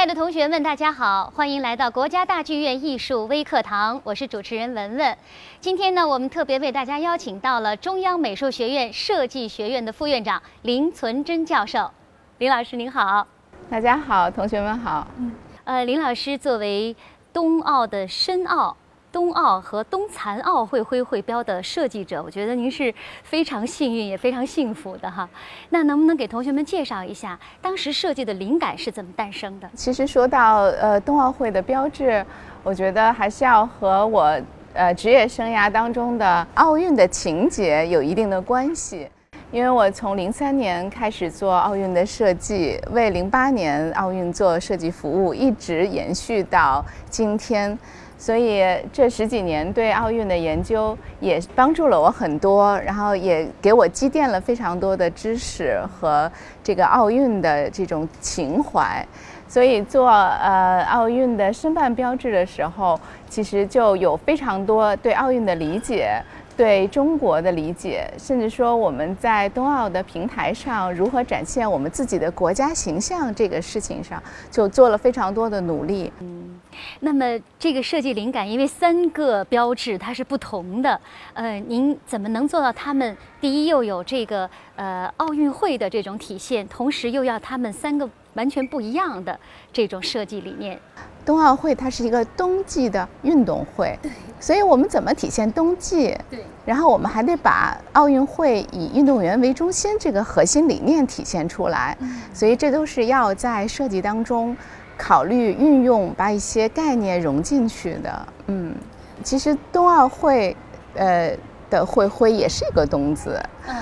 爱的同学们，大家好，欢迎来到国家大剧院艺术微课堂，我是主持人文文。今天呢，我们特别为大家邀请到了中央美术学院设计学院的副院长林存真教授。林老师您好，大家好，同学们好。嗯，呃，林老师作为冬奥的申奥。冬奥和冬残奥会徽会标的设计者，我觉得您是非常幸运也非常幸福的哈。那能不能给同学们介绍一下当时设计的灵感是怎么诞生的？其实说到呃冬奥会的标志，我觉得还是要和我呃职业生涯当中的奥运的情节有一定的关系。因为我从零三年开始做奥运的设计，为零八年奥运做设计服务，一直延续到今天。所以这十几年对奥运的研究也帮助了我很多，然后也给我积淀了非常多的知识和这个奥运的这种情怀。所以做呃奥运的申办标志的时候，其实就有非常多对奥运的理解。对中国的理解，甚至说我们在冬奥的平台上如何展现我们自己的国家形象这个事情上，就做了非常多的努力。嗯，那么这个设计灵感，因为三个标志它是不同的，呃，您怎么能做到他们第一又有这个呃奥运会的这种体现，同时又要他们三个完全不一样的这种设计理念？冬奥会它是一个冬季的运动会，对，所以我们怎么体现冬季？对，然后我们还得把奥运会以运动员为中心这个核心理念体现出来，所以这都是要在设计当中考虑运用，把一些概念融进去的。嗯，其实冬奥会，呃的会徽也是一个冬字，嗯，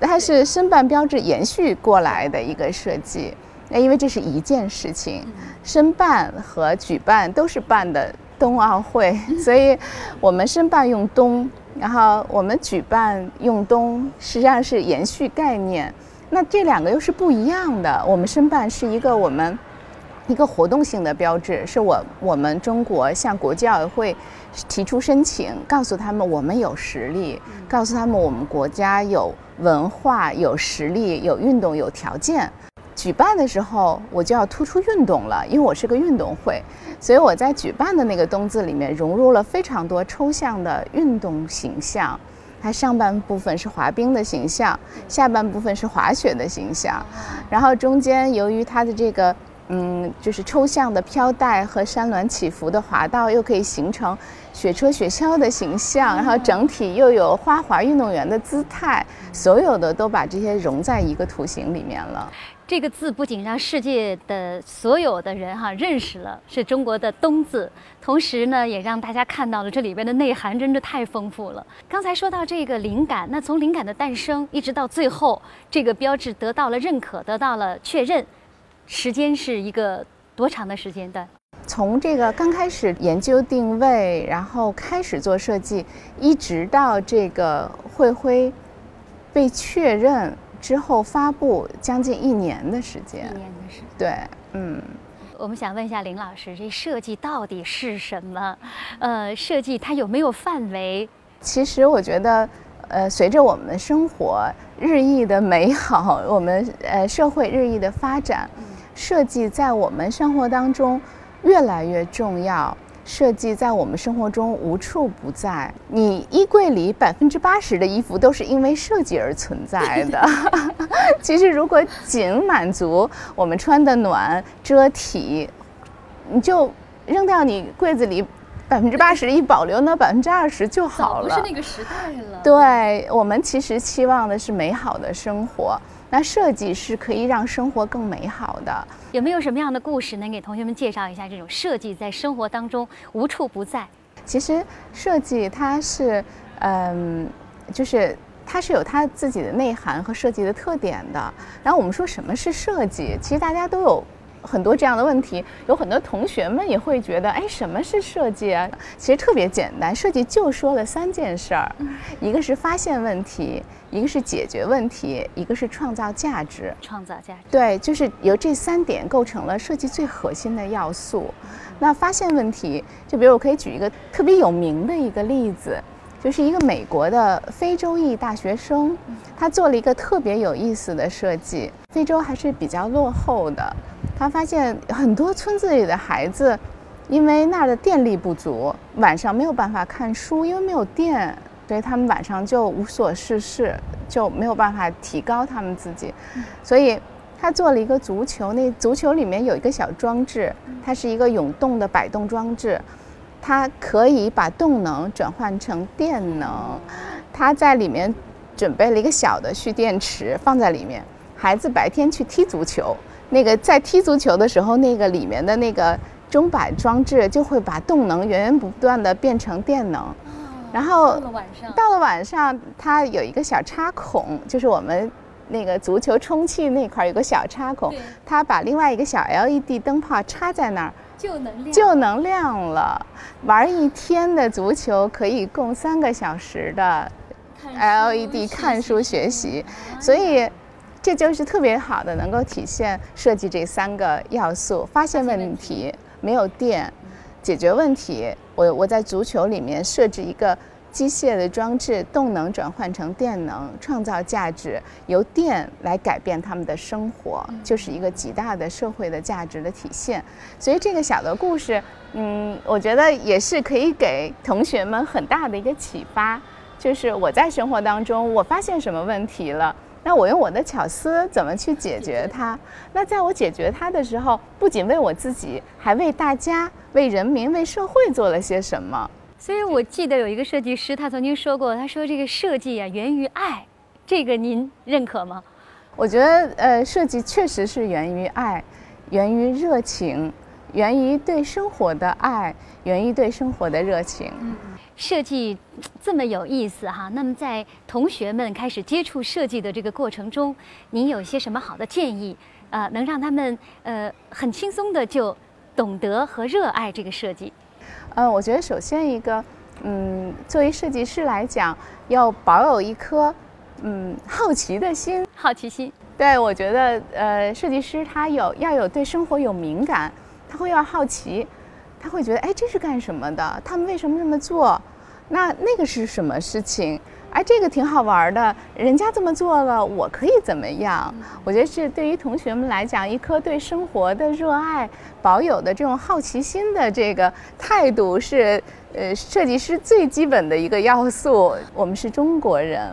它是申办标志延续过来的一个设计。那因为这是一件事情，申办和举办都是办的冬奥会，所以我们申办用冬，然后我们举办用冬，实际上是延续概念。那这两个又是不一样的。我们申办是一个我们一个活动性的标志，是我我们中国向国际奥委会提出申请，告诉他们我们有实力，告诉他们我们国家有文化、有实力、有运动、有条件。举办的时候，我就要突出运动了，因为我是个运动会，所以我在举办的那个“冬”字里面融入了非常多抽象的运动形象。它上半部分是滑冰的形象，下半部分是滑雪的形象，然后中间由于它的这个嗯，就是抽象的飘带和山峦起伏的滑道，又可以形成雪车雪橇的形象，然后整体又有花滑运动员的姿态，所有的都把这些融在一个图形里面了。这个字不仅让世界的所有的人哈认识了是中国的“冬”字，同时呢，也让大家看到了这里边的内涵，真的太丰富了。刚才说到这个灵感，那从灵感的诞生一直到最后，这个标志得到了认可，得到了确认，时间是一个多长的时间段？从这个刚开始研究定位，然后开始做设计，一直到这个会徽被确认。之后发布将近一年的时间，一年的时间，对，嗯，我们想问一下林老师，这设计到底是什么？呃，设计它有没有范围？其实我觉得，呃，随着我们的生活日益的美好，我们呃社会日益的发展，设计在我们生活当中越来越重要。设计在我们生活中无处不在。你衣柜里百分之八十的衣服都是因为设计而存在的。其实，如果仅满足我们穿的暖、遮体，你就扔掉你柜子里百分之八十，一保留那百分之二十就好了。不是那个时代了。对我们其实期望的是美好的生活。那设计是可以让生活更美好的。有没有什么样的故事能给同学们介绍一下？这种设计在生活当中无处不在。其实设计它是，嗯，就是它是有它自己的内涵和设计的特点的。然后我们说什么是设计？其实大家都有。很多这样的问题，有很多同学们也会觉得，哎，什么是设计啊？其实特别简单，设计就说了三件事儿，一个是发现问题，一个是解决问题，一个是创造价值。创造价值。对，就是由这三点构成了设计最核心的要素。那发现问题，就比如我可以举一个特别有名的一个例子，就是一个美国的非洲裔大学生，他做了一个特别有意思的设计。非洲还是比较落后的。他发现很多村子里的孩子，因为那儿的电力不足，晚上没有办法看书，因为没有电，所以他们晚上就无所事事，就没有办法提高他们自己。所以他做了一个足球，那足球里面有一个小装置，它是一个永动的摆动装置，它可以把动能转换成电能。他在里面准备了一个小的蓄电池，放在里面。孩子白天去踢足球，那个在踢足球的时候，那个里面的那个钟摆装置就会把动能源源不断的变成电能。然后到了晚上，到了晚上，它有一个小插孔，就是我们那个足球充气那块儿有个小插孔，它把另外一个小 LED 灯泡插在那儿，就能亮，就能亮了。玩一天的足球可以供三个小时的 LED 看书学习，所以这就是特别好的，能够体现设计这三个要素：发现问题，没有电，解决问题。我我在足球里面设置一个机械的装置，动能转换成电能，创造价值，由电来改变他们的生活，就是一个极大的社会的价值的体现。所以这个小的故事，嗯，我觉得也是可以给同学们很大的一个启发。就是我在生活当中，我发现什么问题了，那我用我的巧思怎么去解决它？那在我解决它的时候，不仅为我自己，还为大家、为人民、为社会做了些什么？所以我记得有一个设计师，他曾经说过，他说这个设计啊源于爱，这个您认可吗？我觉得，呃，设计确实是源于爱，源于热情，源于对生活的爱，源于对生活的热情。嗯设计这么有意思哈，那么在同学们开始接触设计的这个过程中，您有一些什么好的建议？呃，能让他们呃很轻松的就懂得和热爱这个设计？呃，我觉得首先一个，嗯，作为设计师来讲，要保有一颗嗯好奇的心。好奇心，对我觉得，呃，设计师他有要有对生活有敏感，他会要好奇，他会觉得，哎，这是干什么的？他们为什么这么做？那那个是什么事情？哎，这个挺好玩的，人家这么做了，我可以怎么样？我觉得是对于同学们来讲，一颗对生活的热爱，保有的这种好奇心的这个态度，是呃设计师最基本的一个要素。我们是中国人，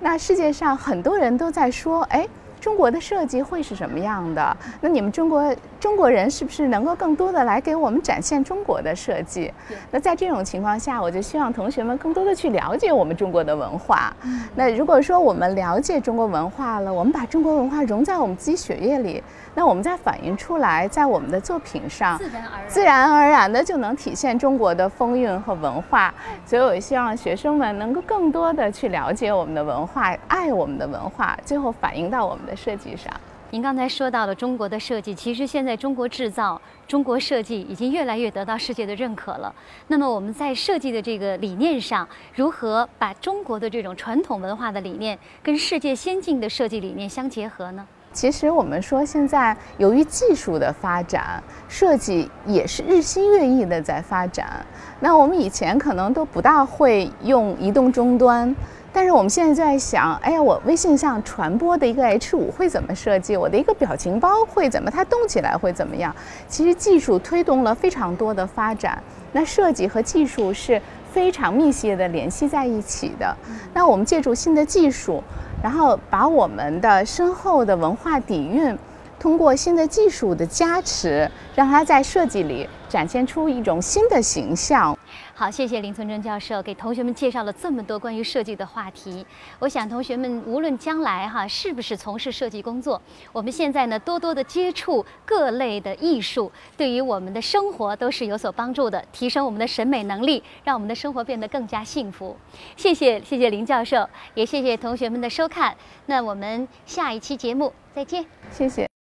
那世界上很多人都在说，哎。中国的设计会是什么样的？那你们中国中国人是不是能够更多的来给我们展现中国的设计？那在这种情况下，我就希望同学们更多的去了解我们中国的文化。那如果说我们了解中国文化了，我们把中国文化融在我们自己血液里，那我们再反映出来，在我们的作品上，自然而然，自然而然的就能体现中国的风韵和文化。所以，我希望学生们能够更多的去了解我们的文化，爱我们的文化，最后反映到我们的设计上。您刚才说到了中国的设计，其实现在中国制造、中国设计已经越来越得到世界的认可了。那么我们在设计的这个理念上，如何把中国的这种传统文化的理念跟世界先进的设计理念相结合呢？其实我们说，现在由于技术的发展，设计也是日新月异的在发展。那我们以前可能都不大会用移动终端。但是我们现在在想，哎呀，我微信上传播的一个 H 五会怎么设计？我的一个表情包会怎么？它动起来会怎么样？其实技术推动了非常多的发展，那设计和技术是非常密切的联系在一起的。那我们借助新的技术，然后把我们的深厚的文化底蕴，通过新的技术的加持，让它在设计里展现出一种新的形象。好，谢谢林存真教授给同学们介绍了这么多关于设计的话题。我想同学们无论将来哈是不是从事设计工作，我们现在呢多多的接触各类的艺术，对于我们的生活都是有所帮助的，提升我们的审美能力，让我们的生活变得更加幸福。谢谢，谢谢林教授，也谢谢同学们的收看。那我们下一期节目再见。谢谢。